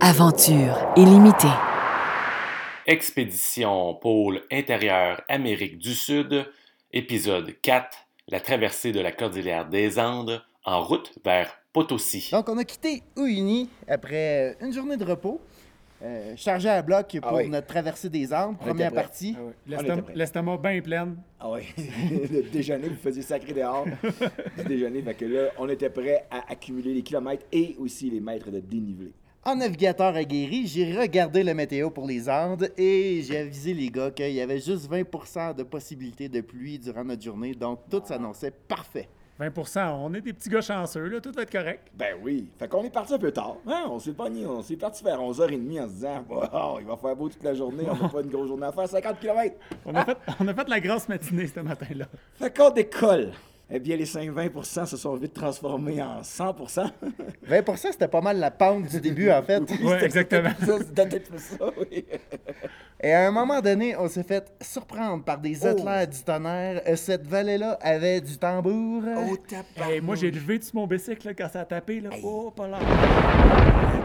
Aventure illimitée. Expédition pôle intérieur Amérique du Sud, épisode 4, la traversée de la cordillère des Andes en route vers Potosi. Donc, on a quitté Uyuni après une journée de repos, euh, chargé à bloc pour Ah oui. notre traversée des Andes, première partie. Ah. L'estomac bien plein. Ah oui, le déjeuner, vous faisiez sacré dehors du déjeuner. Fait que là, on était prêt à accumuler les kilomètres et aussi les mètres de dénivelé. En navigateur aguerri, j'ai regardé la météo pour les Andes et j'ai avisé les gars qu'il y avait juste 20% de possibilité de pluie durant notre journée, donc tout s'annonçait parfait. 20% on est des petits gars chanceux, là, tout va être correct. Ben oui. Fait qu'on est parti un peu tard. Hein? On s'est pogné, on s'est parti vers 11h30 en se disant, wow, il va faire beau toute la journée, on n'a pas une grosse journée à faire, 50 km. On a, fait, on a fait la grosse matinée ce matin-là. Fait qu'on décolle. Eh bien, les 5-20 se sont vite transformés en 100% 20% c'était pas mal la pente du début, en fait. Ouais, exactement. Ça, C'était peut-être ça, oui. Et à un moment donné, on s'est fait surprendre par des Oh. éclairs du tonnerre. Euh, Cette vallée-là avait du tambour. Oh, tabarnak. Hey, moi, j'ai levé sur mon bicycle là, quand ça a tapé. Là. Oh, pas là.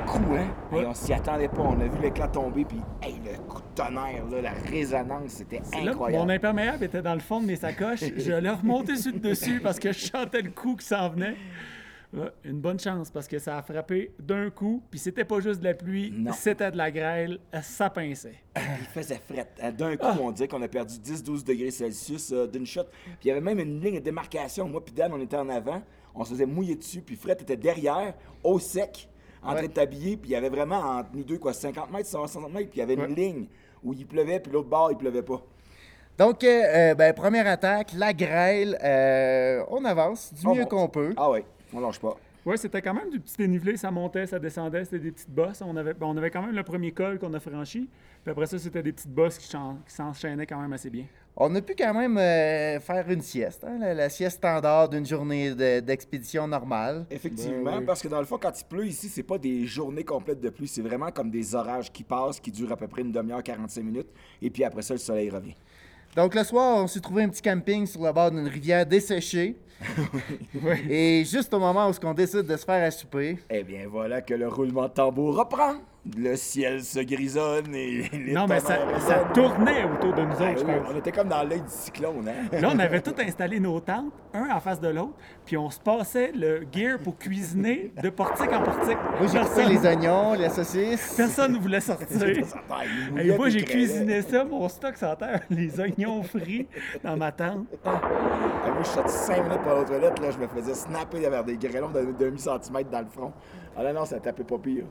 coup, hein? Hey, on s'y attendait pas. On a vu l'éclat tomber, puis hey, le coup de tonnerre, là, la résonance, c'était là incroyable. mon imperméable était dans le fond de mes sacoches. Je l'ai remonté sur le dessus parce que je sentais le coup qui s'en venait. Ouais, une bonne chance parce que ça a frappé d'un coup. Puis c'était pas juste de la pluie, Non. c'était de la grêle. Ça pinçait. Il faisait fret. Euh, D'un coup, Ah. on dirait qu'on a perdu 10-12 degrés Celsius euh, d'une shot. Puis il y avait même une ligne de démarcation. Moi puis Dan, on était en avant. On se faisait mouiller dessus. Puis Fred était derrière, au sec, en train de t'habiller. Puis il y avait vraiment entre nous deux, quoi, 50 mètres, 60 mètres. Puis il y avait une ligne où il pleuvait, puis l'autre bord, il pleuvait pas. Donc, euh, euh, ben, première attaque, la grêle. euh, on avance du On mieux monte. qu'on peut. Ah ouais, on lâche pas. Oui, c'était quand même du petit dénivelé, ça montait, ça descendait, c'était des petites bosses. On avait, on avait quand même le premier col qu'on a franchi, puis après ça, c'était des petites bosses qui, s'enchaînaient quand même assez bien. On a pu quand même euh, faire une sieste, hein, la, la sieste standard d'une journée de- d'expédition normale. Effectivement, Ben oui. parce que dans le fond, quand il pleut ici, c'est pas des journées complètes de pluie, c'est vraiment comme des orages qui passent, qui durent à peu près une demi-heure, 45 minutes, et puis après ça, le soleil revient. Donc le soir, on s'est trouvé un petit camping sur le bord d'une rivière desséchée. Et juste au moment où on décide de se faire à souper, Eh bien, voilà que le roulement de tambour reprend. Le ciel se grisonne et les non, mais ça, ça tournait autour de nous Ah autres, je oui, pense. on était comme dans l'œil du cyclone, hein? Là, on avait tout installé nos tentes, un en face de l'autre, puis on se passait le gear pour cuisiner de portique en portique. moi j'ai coupé les oignons, les saucisses. Personne ne voulait sortir. Et moi, j'ai cuisiné ça, mon stock sans terre, les oignons frits dans ma tente. Ah, moi, je suis sorti 5 minutes pour la toilette, là, je me faisais snapper vers des grêlons de demi-centimètre dans le front. Ah là, non, ça tapait pas pire.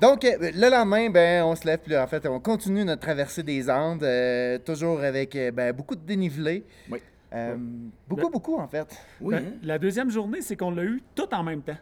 Donc euh, le lendemain, ben, on se lève, puis là, en fait, on continue notre traversée des Andes, euh, toujours avec euh, ben, beaucoup de dénivelé. Oui. Euh, Beaucoup, beaucoup en fait. Oui, Ben, hein? La deuxième journée, c'est qu'on l'a eu tout en même temps.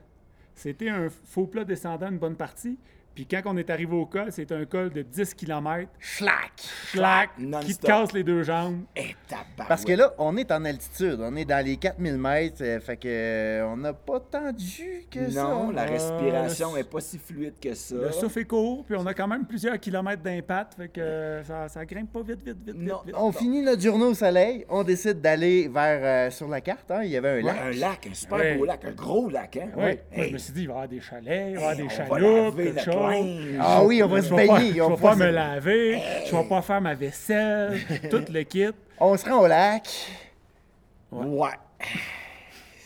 C'était un faux plat descendant une bonne partie. Puis quand on est arrivé au col, c'était un col de 10 km. Schlack! Clac! Qui te casse les deux jambes. Eh, tabarouette. Parce que là, on est en altitude, on est dans les 4000 mètres, euh, fait que euh, on n'a pas tant de jus que ça. Non, la Euh, respiration le- est pas si fluide que ça. Le souffle est court, puis on a quand même plusieurs kilomètres d'impact. Fait que euh, ça, ça grimpe pas vite, vite, vite, vite. Non. vite. On finit notre journée au soleil, on décide d'aller vers euh, sur la carte, hein, il y avait un Ouais, lac. un lac, un super Ouais. beau lac, un gros lac, hein? Ouais. Moi, Hey, je me suis dit, il va y avoir des chalets, il va y avoir hey, des on va chaloupes, laver quelque chose. Linge. Ah oui, on va se Je vais pas, baigner. je on vais va pas me laver, je vais pas faire ma vaisselle, tout le kit. On se rend au lac. Ouais.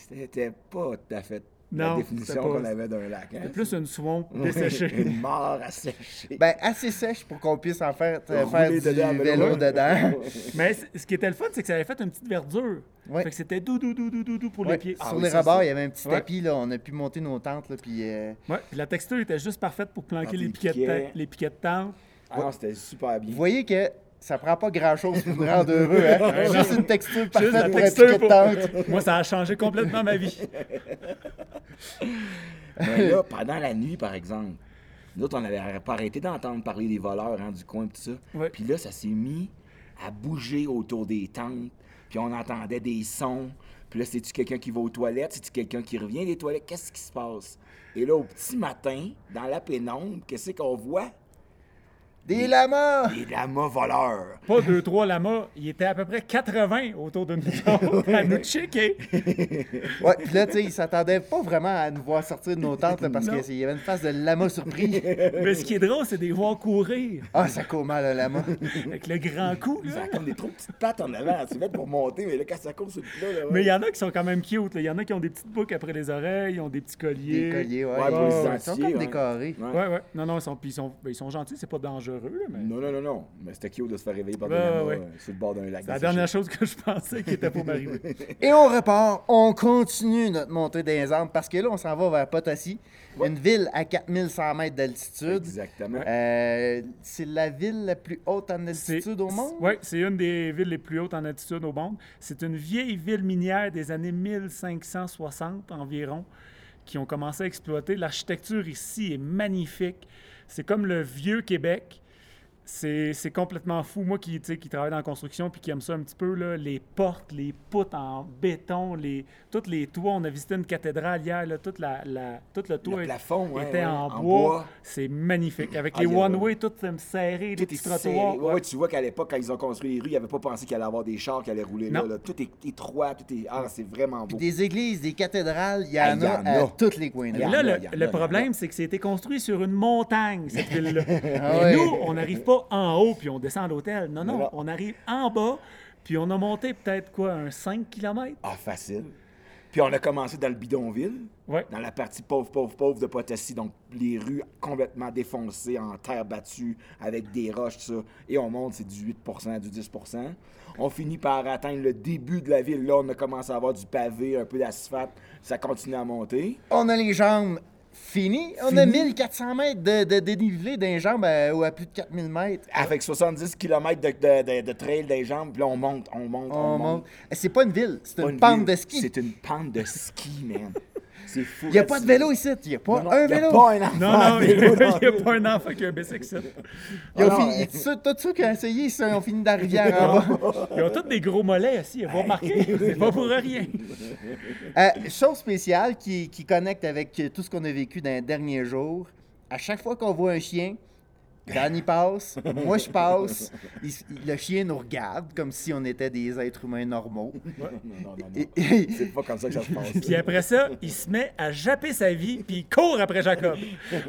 C'était pas tout à fait la Non, définition qu'on avait d'un lac, hein? C'est plus une swamp desséchée. Une mort à sécher. Ben, assez sèche pour qu'on puisse en faire, euh, faire du dedans, vélo dedans. Mais ce qui était le fun, c'est que ça avait fait une petite verdure. Ouais. Fait que c'était doux, doux, doux, doux, doux, doux pour Ouais, les pieds. Ah sur oui, les rebords, il y avait un petit Ouais. tapis, là, on a pu monter nos tentes, là, puis... euh, Ouais, puis la texture était juste parfaite pour planquer Ah, les les piquets, de piquets. ta- les piquets de tente. Ah non, c'était super bien. Vous voyez que ça prend pas grand-chose pour nous rendre heureux, hein? Juste une texture Juste la parfaite pour un texture pour- tente. Moi, ça a changé complètement ma vie. Mais là, pendant la nuit, par exemple, nous autres, on n'avait pas arrêté d'entendre parler des voleurs hein, du coin et tout ça. Ouais. Puis là, ça s'est mis à bouger autour des tentes. Puis on entendait des sons. Puis là, c'est-tu quelqu'un qui va aux toilettes? C'est-tu quelqu'un qui revient des toilettes? Qu'est-ce qui se passe? Et là, au petit matin, dans la pénombre, qu'est-ce qu'on voit? Des lamas! Des lamas voleurs. Pas deux, trois lamas. Il était à peu près 80 autour de nous autres à nous checker. Ouais, puis là, tu sais, ils s'attendaient pas vraiment à nous voir sortir de nos tentes là, parce qu'il y avait une face de lama surpris. Mais ce qui est drôle, c'est de les voir courir Ah, ça court mal, le lama. avec le grand coup. Ça a comme des trop petites pattes en avant. C'est fait pour monter, mais là, quand ça court sur le plat, là, ouais. Mais il y en a qui sont quand même cute. là. Il y en a qui ont des petites boucles après les oreilles, ils ont des petits colliers. Des colliers, ouais. Ils sont comme ouais. décorés. Ouais. Ouais, ouais. Non, non, ils sont, ils sont, ben, ils sont gentils, c'est pas dangereux, là, mais. Non, non, non, non. Mais c'était cute de se faire réveiller par des ouais. euh, sur le bord d'un lac. C'est la dernière chose que je pensais qui était pour m'arriver. Et on repart, on continue notre montée des Andes parce que là, on s'en va vers Potosi, une ville à 4100 mètres d'altitude. Exactement. Euh, c'est la ville la plus haute en altitude au monde? Oui, c'est une des villes les plus hautes en altitude au monde. C'est une vieille ville minière des années 1560 environ qui ont commencé à exploiter. L'architecture ici est magnifique. C'est comme le vieux Québec. C'est c'est complètement fou. Moi qui, tu sais, qui travaille dans la construction puis qui aime ça un petit peu, là, les portes, les poutres en béton, les, tous les toits. On a visité une cathédrale hier, là, toute la, la- tout le toit Le plafond, ouais, était ouais, en, en bois. bois. C'est magnifique. Avec Ah, les one-way, tout euh, serré, les Tout petits est serré. trottoirs. Ouais, ouais, tu vois qu'à l'époque, quand ils ont construit les rues, ils n'avaient pas pensé qu'il allait y avoir des chars qui allaient rouler là. Tout est étroit, tout est. Ah, c'est vraiment Puis beau. des églises, des cathédrales, il y Ah, en il y a en à a. tous les coins là, le, problème, c'est que c'était construit sur une montagne, cette ville-là. Mais Ah ouais. nous, on n'arrive pas en haut puis on descend à l'hôtel. Non, non, Non, non. on arrive en bas puis on a monté peut-être quoi, un 5 km? Ah, facile. Puis on a commencé dans le bidonville, Ouais. dans la partie pauvre, pauvre, pauvre de Potassi. Donc, les rues complètement défoncées, en terre battue, avec des roches, tout ça. Et on monte, c'est du 8% du 10% On finit par atteindre le début de la ville. Là, on a commencé à avoir du pavé, un peu d'asphalte. Ça continue à monter. On a les jambes finies. On a 1400 mètres de, de dénivelé d'un jambes à, ou à plus de 4000 mètres. Avec 70 km de, de, de, de trail des jambes, puis là, on monte, on monte, on, On monte. monte. C'est pas une ville, c'est une, une pente ville, de ski. C'est une pente de ski, man. C'est fou. Il n'y a pas de vélo ici. Il n'y a pas Non, non, un y a vélo. pas un enfant Non, non, il vélo n'y a pas un enfant qui a un bicycle. Ils ont Ah fini- tout- Tous ceux qui ont essayé, ça, ont fini dans la rivière en bas. Ils ont tous des gros mollets aussi, il a pas remarqué. C'est pas pour rien. Euh, chose spéciale qui, qui connecte avec tout ce qu'on a vécu dans les derniers jours. À chaque fois qu'on voit un chien, Dan y passe, moi je passe, il le chien nous regarde comme si on était des êtres humains normaux. Non, non, non, non. C'est pas comme ça que ça se passe. Puis après ça, il se met à japper sa vie, puis il court après Jacob.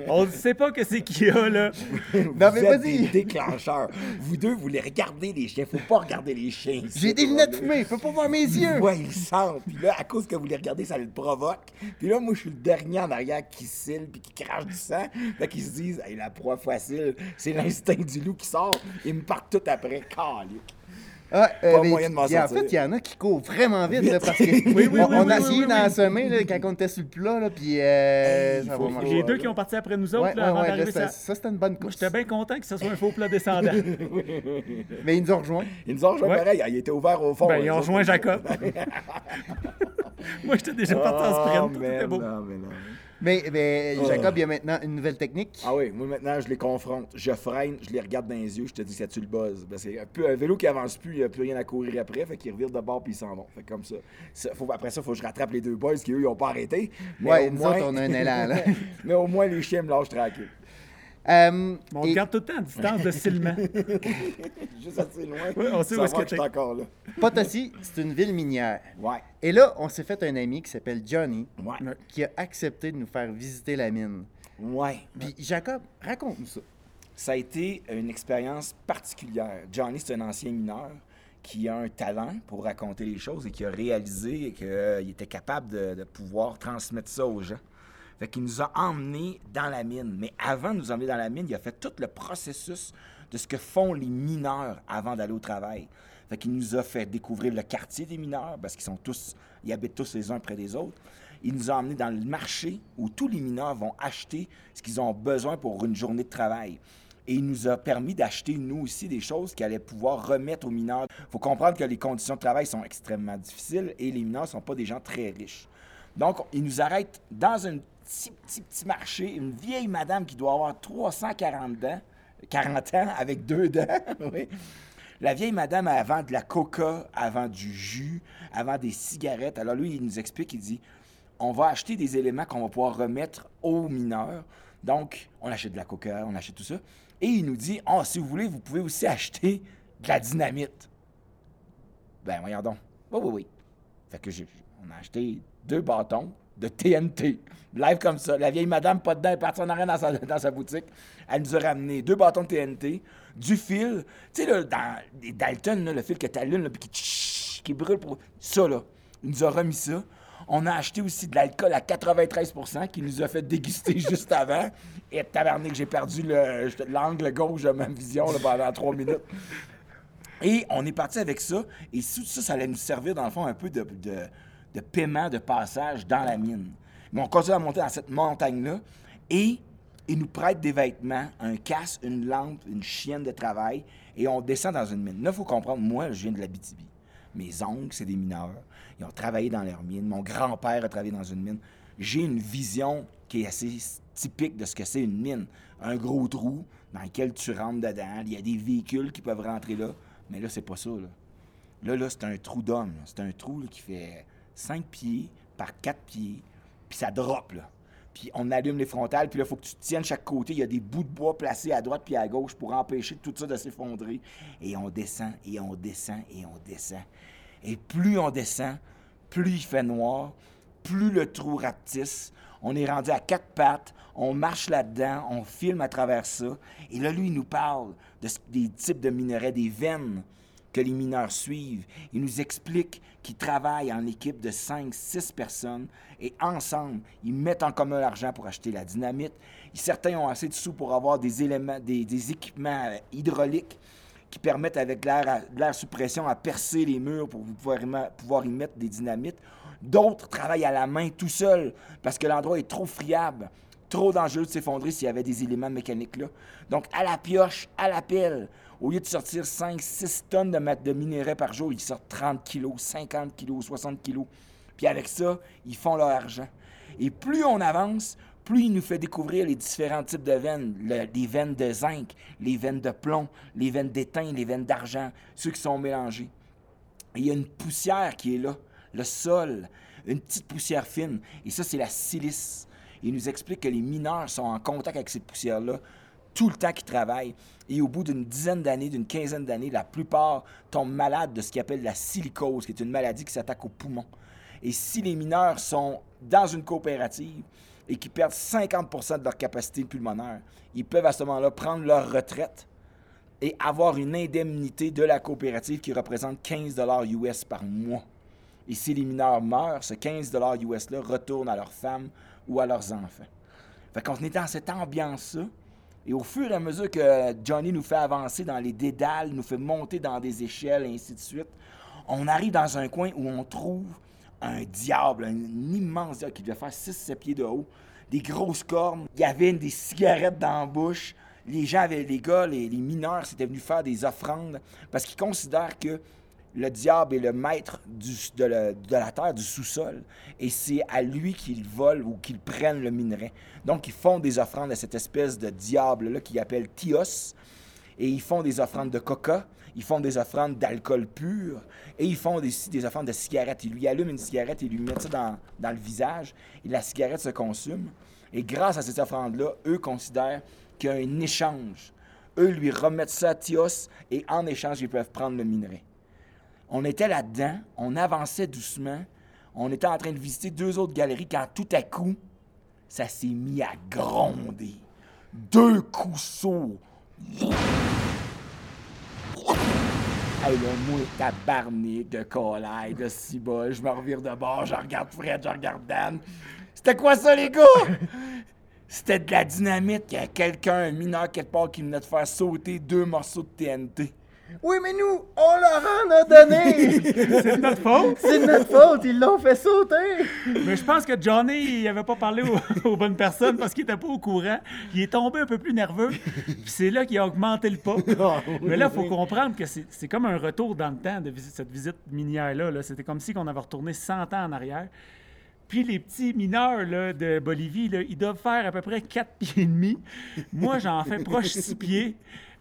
On ne sait pas que c'est qu'il y a, là. Non, vous mais êtes vas-y. des déclencheurs. Vous deux, vous les regardez les chiens. Faut pas regarder les chiens. J'ai des lunettes fumées, je peux pas voir mes yeux. Ouais, ils sentent. Puis là, à cause que vous les regardez, ça le provoque. Puis là, moi, je suis le dernier en arrière qui cille puis qui crache du sang. Fait qu'ils se disent, hey, la proie facile, c'est l'instinct du loup qui sort. Ils me partent tout après. Calique. Ah, euh, Pas mais moyen de m'en il En fait, il y en a qui courent vraiment vite, là, parce que Oui, oui, on, oui, on oui, a essayé d'en semer là, quand on était sur le plat, là, puis euh, Hey, ça va marcher. Les deux qui ont parti après nous autres, Ouais, là, ouais, avant ouais, là, ça, c'était une bonne course. j'étais bien content que ce soit un faux plat descendant. Mais ils nous ont rejoints. Ils nous ont rejoint Ouais. pareil. Ils étaient ouverts au fond. Ben, ils ont rejoint Jacob. Moi, j'étais déjà parti en Oh, sprint. Tout était man, beau. non, mais non. Mais, mais Oh. Jacob, il y a maintenant une nouvelle technique. Ah oui, moi maintenant, je les confronte. Je freine, je les regarde dans les yeux, je te dis, ça tu le buzz? Ben, c'est un, peu- un vélo qui avance plus, il n'y a plus rien à courir après, fait qu'ils revirent de bord puis ils s'en vont. Fait comme ça. Ça, faut, après ça, il faut que je rattrape les deux boys qui, eux, ils n'ont pas arrêté. Mais Ouais, au nous moins... autres, on a un élan, là. mais au moins, les chiens me lâchent tranquille. Euh, On et- garde tout le temps à distance de cilement. Juste assez loin. Ouais, on sait où est-ce que suis t'es. encore là. Potosi, c'est une ville minière. Ouais, Et là, on s'est fait un ami qui s'appelle Johnny, ouais, qui a accepté de nous faire visiter la mine. ouais. Puis, Jacob, raconte-nous ça. Ça a été une expérience particulière. Johnny, c'est un ancien mineur qui a un talent pour raconter les choses et qui a réalisé qu'il était capable de, de pouvoir transmettre ça aux gens. Fait nous a emmenés dans la mine. Mais avant de nous emmener dans la mine, il a fait tout le processus de ce que font les mineurs avant d'aller au travail. Fait qu'il nous a fait découvrir le quartier des mineurs parce qu'ils sont tous, ils habitent tous les uns près des autres. Il nous a emmenés dans le marché où tous les mineurs vont acheter ce qu'ils ont besoin pour une journée de travail. Et il nous a permis d'acheter, nous aussi, des choses qui allaient pouvoir remettre aux mineurs. Il faut comprendre que les conditions de travail sont extrêmement difficiles et les mineurs ne sont pas des gens très riches. Donc, il nous arrête dans un petit, petit, marché, une vieille madame qui doit avoir 340 dents, 40 ans, avec deux dents. oui. La vieille madame, elle vend de la coca, elle vend du jus, elle vend des cigarettes. Alors lui, il nous explique, il dit, on va acheter des éléments qu'on va pouvoir remettre aux mineurs. Donc, on achète de la coca, on achète tout ça. Et il nous dit, oh, si vous voulez, vous pouvez aussi acheter de la dynamite. Ben, voyons donc. Oui, oui, oui. Fait que j'ai, on a acheté deux bâtons de TNT. Live comme ça. La vieille madame, pas dedans, elle est partie en arrière dans sa, boutique. Elle nous a ramené deux bâtons de TNT, du fil. Tu sais, dans Dalton, le fil que t'allumes, là, puis qui, qui brûle pour. Ça, là. Il nous a remis ça. On a acheté aussi de l'alcool à 93% qui nous a fait déguster juste avant. Et tabarnak, j'ai perdu le- l'angle gauche de ma vision pendant trois minutes. Et on est parti avec ça. Et tout ça, ça allait nous servir, dans le fond, un peu de- de paiement de passage dans la mine. Mais on continue à monter dans cette montagne-là. Et ils nous prêtent des vêtements, un casque, une lampe, une chienne de travail. Et on descend dans une mine. Là, il faut comprendre, moi, je viens de la BTB. Mes oncles, c'est des mineurs. Ils ont travaillé dans leur mine. Mon grand-père a travaillé dans une mine. J'ai une vision qui est assez typique de ce que c'est une mine. Un gros trou dans lequel tu rentres dedans. Il y a des véhicules qui peuvent rentrer là. Mais là, c'est pas ça. Là, là, c'est un trou d'homme. C'est un trou qui fait 5 pieds par 4 pieds. Puis ça drop, là. Puis on allume les frontales, puis là, il faut que tu tiennes chaque côté. Il y a des bouts de bois placés à droite puis à gauche pour empêcher tout ça de s'effondrer. Et on descend, et on descend, et on descend. Et plus on descend, plus il fait noir, plus le trou rapetisse. On est rendu à quatre pattes, on marche là-dedans, on filme à travers ça. Et là, lui, il nous parle des types de minerais, des veines que les mineurs suivent. Il nous explique qu'ils travaillent en équipe de 5, 6 personnes et ensemble, ils mettent en commun l'argent pour acheter la dynamite. Certains ont assez de sous pour avoir des éléments, des, équipements euh, hydrauliques qui permettent avec l'air sous pression à percer les murs pour pouvoir pouvoir y mettre des dynamites. D'autres travaillent à la main tout seuls parce que l'endroit est trop friable, trop dangereux de s'effondrer s'il y avait des éléments mécaniques là. Donc à la pioche, à la pelle, au lieu de sortir 5, 6 tonnes de, de minerais par jour, ils sortent 30 kilos, 50 kilos, 60 kilos. Puis avec ça, ils font leur argent. Et plus on avance, plus il nous fait découvrir les différents types de veines. Le- les veines de zinc, les veines de plomb, les veines d'étain, les veines d'argent, ceux qui sont mélangés. Il y a une poussière qui est là, le sol, une petite poussière fine. Et ça, c'est la silice. Il nous explique que les mineurs sont en contact avec cette poussière-là tout le temps qu'ils travaillent. Et au bout d'une dizaine d'années, d'une quinzaine d'années, la plupart tombent malades de ce qu'ils appellent la silicose, qui est une maladie qui s'attaque aux poumons. Et si les mineurs sont dans une coopérative et qui perdent 50% de leur capacité pulmonaire, ils peuvent à ce moment-là prendre leur retraite et avoir une indemnité de la coopérative qui représente 15 US par mois. Et si les mineurs meurent, ce 15 US-là retourne à leurs femmes ou à leurs enfants. Fait qu'on est dans cette ambiance-là. Et au fur et à mesure que Johnny nous fait avancer dans les dédales, nous fait monter dans des échelles, et ainsi de suite, on arrive dans un coin où on trouve un diable, un immense diable qui devait faire 6-7 pieds de haut, des grosses cornes. Il y avait des cigarettes dans la bouche. Les gens avaient, les gars, les, les mineurs, s'étaient venus faire des offrandes parce qu'ils considèrent que le diable est le maître de, la terre, du sous-sol, et c'est à lui qu'ils volent ou qu'ils prennent le minerai. Donc, ils font des offrandes à cette espèce de diable-là qu'ils appellent Tios, et ils font des offrandes de coca, ils font des offrandes d'alcool pur, et ils font aussi des offrandes de cigarettes. Ils lui allument une cigarette et lui mettent ça dans, dans le visage, et la cigarette se consume. Et grâce à ces offrandes-là, eux considèrent qu'il y a un échange. Eux lui remettent ça à Tios, et en échange, ils peuvent prendre le minerai. On était là-dedans, on avançait doucement, on était en train de visiter deux autres galeries quand tout à coup, ça s'est mis à gronder. Deux coups sourds. Hey, là, moi, tabarnak de colaille, de cibole, je me revire de bord, je regarde Fred, je regarde Dan. C'était quoi ça, les gars? C'était de la dynamite qu'il y a quelqu'un, un mineur quelque part, qui venait de faire sauter deux morceaux de TNT. Oui, mais nous, on leur en a donné! C'est de notre faute. C'est de notre faute, ils l'ont fait sauter! Mais je pense que Johnny, il avait pas parlé aux, aux bonnes personnes parce qu'il était pas au courant. Il est tombé un peu plus nerveux. Puis c'est là qu'il a augmenté le pas. Mais là, il faut comprendre que c'est comme un retour dans le temps de cette visite minière-là. là. C'était comme si on avait retourné 100 ans en arrière. Puis les petits mineurs là, de Bolivie, là, ils doivent faire à peu près 4 pieds et demi. Moi, j'en fais proche 6 pieds.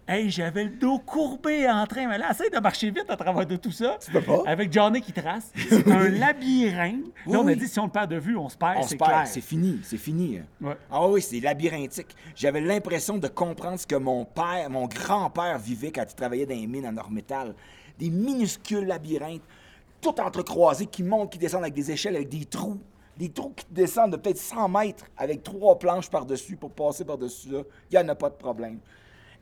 Hey, j'avais le dos courbé en train. Mais là, essaye de marcher vite à travers de tout ça. peux pas. Avec Johnny qui trace. C'est un labyrinthe. Oui, là, on a oui. dit si on le perd de vue, on se perd. On se perd, c'est fini, c'est fini. Ouais. Ah oui, c'est labyrinthique. J'avais l'impression de comprendre ce que mon père, mon grand-père vivait quand il travaillait dans les mines en or métal. Des minuscules labyrinthes, tout entrecroisés, qui montent, qui descendent avec des échelles, avec des trous. Des trous qui descendent de peut-être 100 mètres avec trois planches par-dessus pour passer par-dessus là. Il n'y en a pas de problème.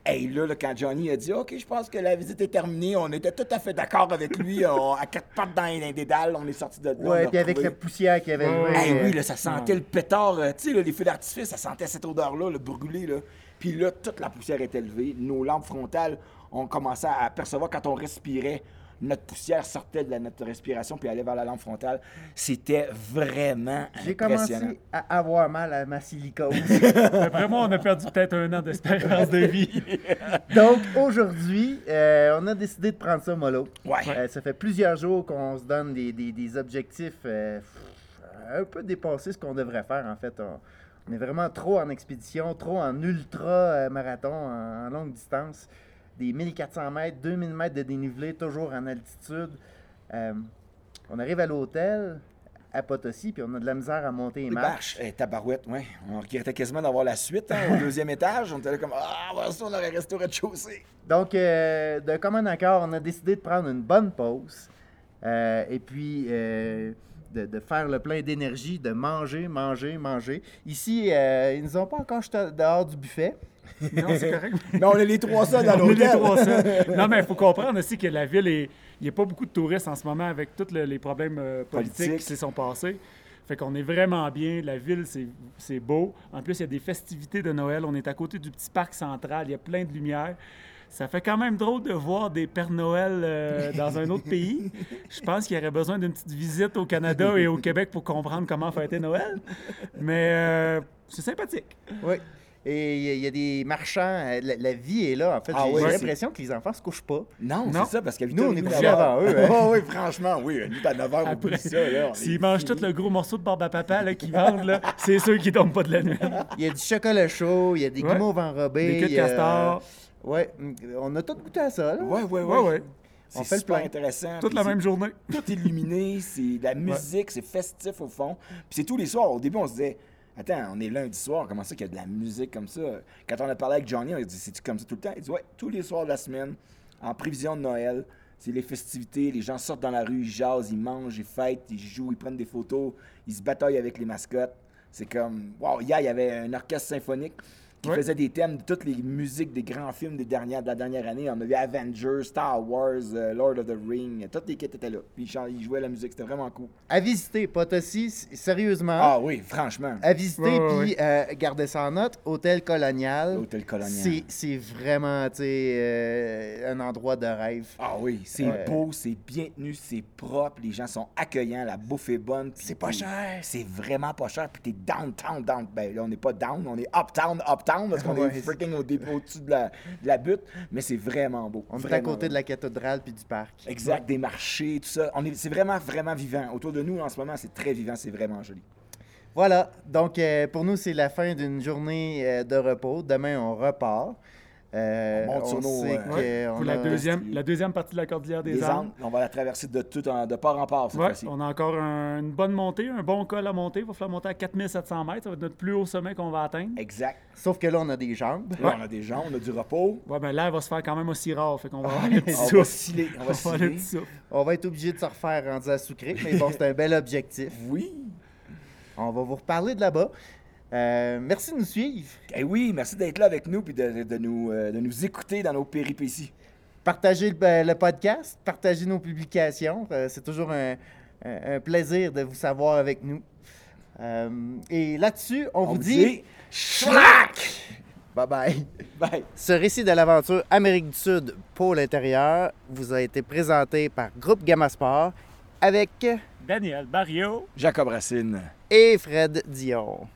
Et là, là, quand Johnny a dit OK, je pense que la visite est terminée, on était tout à fait d'accord avec lui. on- à quatre pattes dans les, dédales, on est sorti de là. Ouais, l'a puis avec la poussière qu'il y avait levé, Hey, oui, là, ça sentait le pétard, euh, tu sais, les feux d'artifice, ça sentait cette odeur-là, le brûlé, là. Puis là, toute la poussière était levée. Nos lampes frontales, on commençait à apercevoir quand on respirait, notre poussière sortait de la, notre respiration puis allait vers la lampe frontale. C'était vraiment J'ai commencé à avoir mal à ma silicose. Moi, on a perdu peut-être un an d'espérance de vie. Donc aujourd'hui, euh, on a décidé de prendre ça mollo. Ouais. Euh, ça fait plusieurs jours qu'on se donne des, des- des objectifs euh, un peu dépassés ce qu'on devrait faire en fait. On, on est vraiment trop en expédition, trop en ultra euh, marathon, en, en longue distance. Des 1400 mètres, 2000 mètres de dénivelé, toujours en altitude. Euh, on arrive à l'hôtel à Potosi, puis on a de la misère à monter les Les marches. marches, eh, tabarouette, ouais. On regrettait quasiment d'avoir la suite hein, au deuxième étage. On était là comme Ah, voilà ça, on aurait resté au rez-de-chaussée. Donc, euh, de commun accord, on a décidé de prendre une bonne pause euh, et puis euh, de, de faire le plein d'énergie, de manger, manger, manger. Ici, ils nous ont pas encore jeté dehors du buffet. Non, c'est correct. Mais on est les trois seuls dans On est les l'hôtel. 300. Non, mais il faut comprendre aussi que la ville, est... il n'y a pas beaucoup de touristes en ce moment avec tous le- les problèmes euh, politiques Politique. qui se sont passés. Fait qu'on est vraiment bien. La ville, c'est- c'est beau. En plus, il y a des festivités de Noël. On est à côté du petit parc central. Il y a plein de lumière. Ça fait quand même drôle de voir des Pères Noël euh, dans un autre pays. Je pense qu'il y aurait besoin d'une petite visite au Canada et au Québec pour comprendre comment fêter Noël. Mais euh, c'est sympathique. Oui. Et il y a- il y, a des marchands. euh, La, la vie est là. En fait, Ah j'ai ouais, j'ai c'est- l'impression que les enfants se couchent pas. Non, Non. c'est ça, parce Nous, on est couchés avant eux, hein. Oh, oui, franchement, oui. Nous, à 9 h, on Après, oublie ça. S'ils est mangent tout le gros morceau de barbe à papa là, qu'ils vendent, là, c'est ceux qui tombent pas de la nuit. Il y a du chocolat chaud, il y a des Ouais. guimauves enrobés. Des queues de castor. Ouais, on a tout goûté à ça. Là. Ouais, ouais, ouais. Ouais, ouais. C'est On fait le super plein. intéressant. Toute la même journée. Tout illuminé, c'est de la musique, c'est festif au fond. Puis c'est tous les soirs. Au début, on se disait, attends, on est lundi soir, comment ça qu'il y a de la musique comme ça? Quand on a parlé avec Johnny, on a dit, c'est-tu comme ça tout le temps? Il dit, ouais, tous les soirs de la semaine, en prévision de Noël. C'est les festivités, les gens sortent dans la rue, ils jasent, ils mangent, ils fêtent, ils jouent, ils prennent des photos, ils se bataillent avec les mascottes. C'est comme, wow, hier, il y avait un orchestre symphonique qui Ouais. faisait des thèmes de toutes les musiques des grands films des dernières, de la dernière année. On avait Avengers, Star Wars, euh, Lord of the Ring, toutes les kits étaient là. Puis ils jouaient la musique, c'était vraiment cool. À visiter, Potosi, sérieusement. Ah oui, franchement. À visiter, Ouais, ouais, puis euh, gardez ça en note. Hôtel Colonial. L'hôtel colonial. C'est- vraiment, tu sais, euh, un endroit de rêve. Ah oui, c'est Euh, beau, c'est bien tenu, c'est propre, les gens sont accueillants, la bouffe est bonne. C'est pas cher. C'est vraiment pas cher, puis t'es downtown, down. Ben là, on n'est pas down, on est uptown, uptown, parce qu'on Ouais, est c'est- freaking au au-dessus de la, de la butte, mais c'est vraiment beau. On est à côté de la cathédrale puis du parc. Exact, des marchés, tout ça. On est, c'est vraiment, vraiment vivant. Autour de nous, en ce moment, c'est très vivant, c'est vraiment joli. Voilà. Donc, euh, pour nous, c'est la fin d'une journée euh, de repos. Demain, on repart. Euh, On monte sur nos, sait euh, que Ouais, on pour la a- deuxième, la deuxième partie de la cordillère des Andes. Andes, on va la traverser de tout en, de part en part cette Ouais, fois-ci. on a encore un- une bonne montée, un bon col à monter. Il va falloir monter à 4700 mètres. Ça va être notre plus haut sommet qu'on va atteindre. Exact. Sauf que là, on a des jambes. Là, on a des gens, on a du repos. Ouais, ben l'air va se faire quand même aussi rare. Fait qu'on va avoir le petit On va on On. On être obligé de se refaire rendu à sucré. Mais bon, c'est un bel objectif. Oui. On va vous reparler de là-bas. Euh, merci de nous suivre. Eh oui, merci d'être là avec nous et de, de nous, euh, de nous écouter dans nos péripéties. Partagez le, euh, le podcast, partagez nos publications. Euh, c'est toujours un, un- un plaisir de vous savoir avec nous. Euh, et là-dessus, on, vous dit, Schlack! bye bye. Bye. Ce récit de l'aventure Amérique du Sud pôle intérieur vous a été présenté par Groupe Gamma Sport avec Daniel Barrio. Jacob Racine. et Fred Dion.